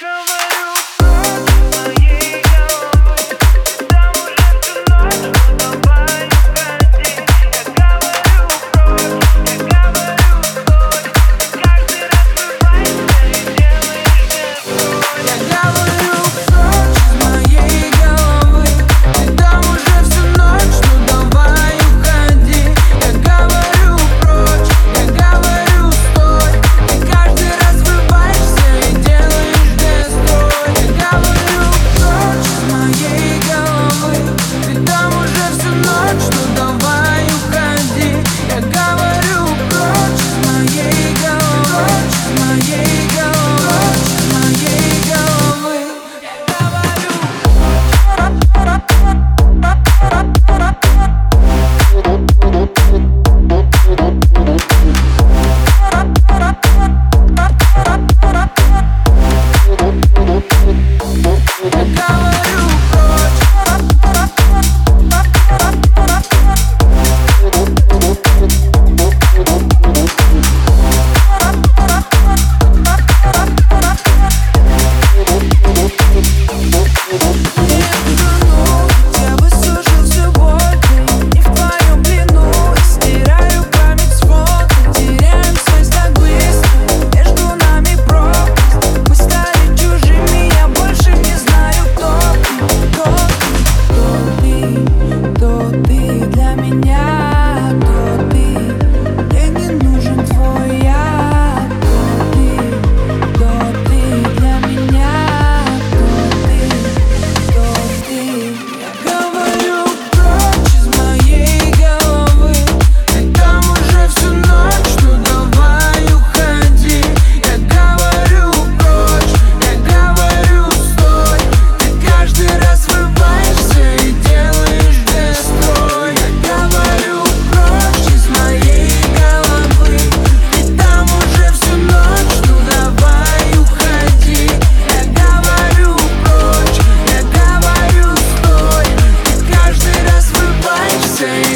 Go!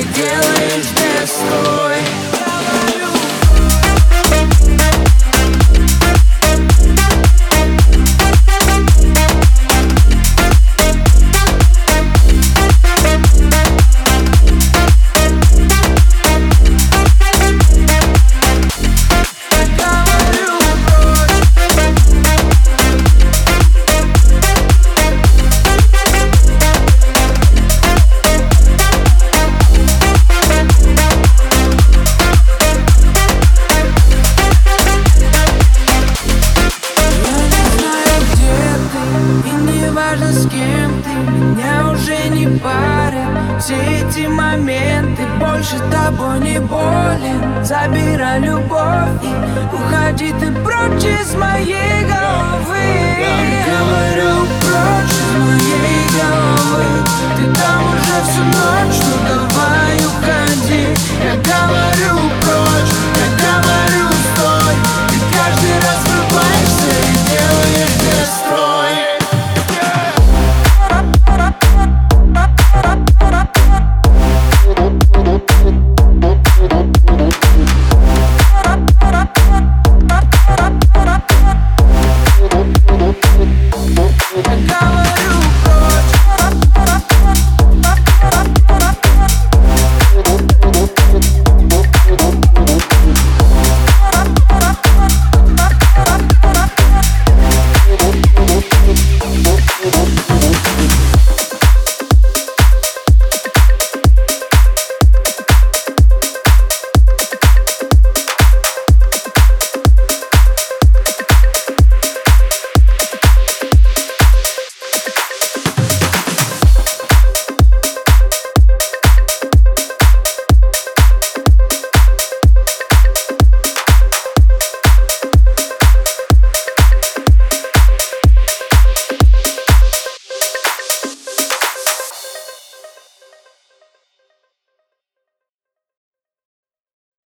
doing is best story. все эти моменты Больше тобой не болен. Забирай любовь и уходи ты прочь из моей головы. Я говорю прочь.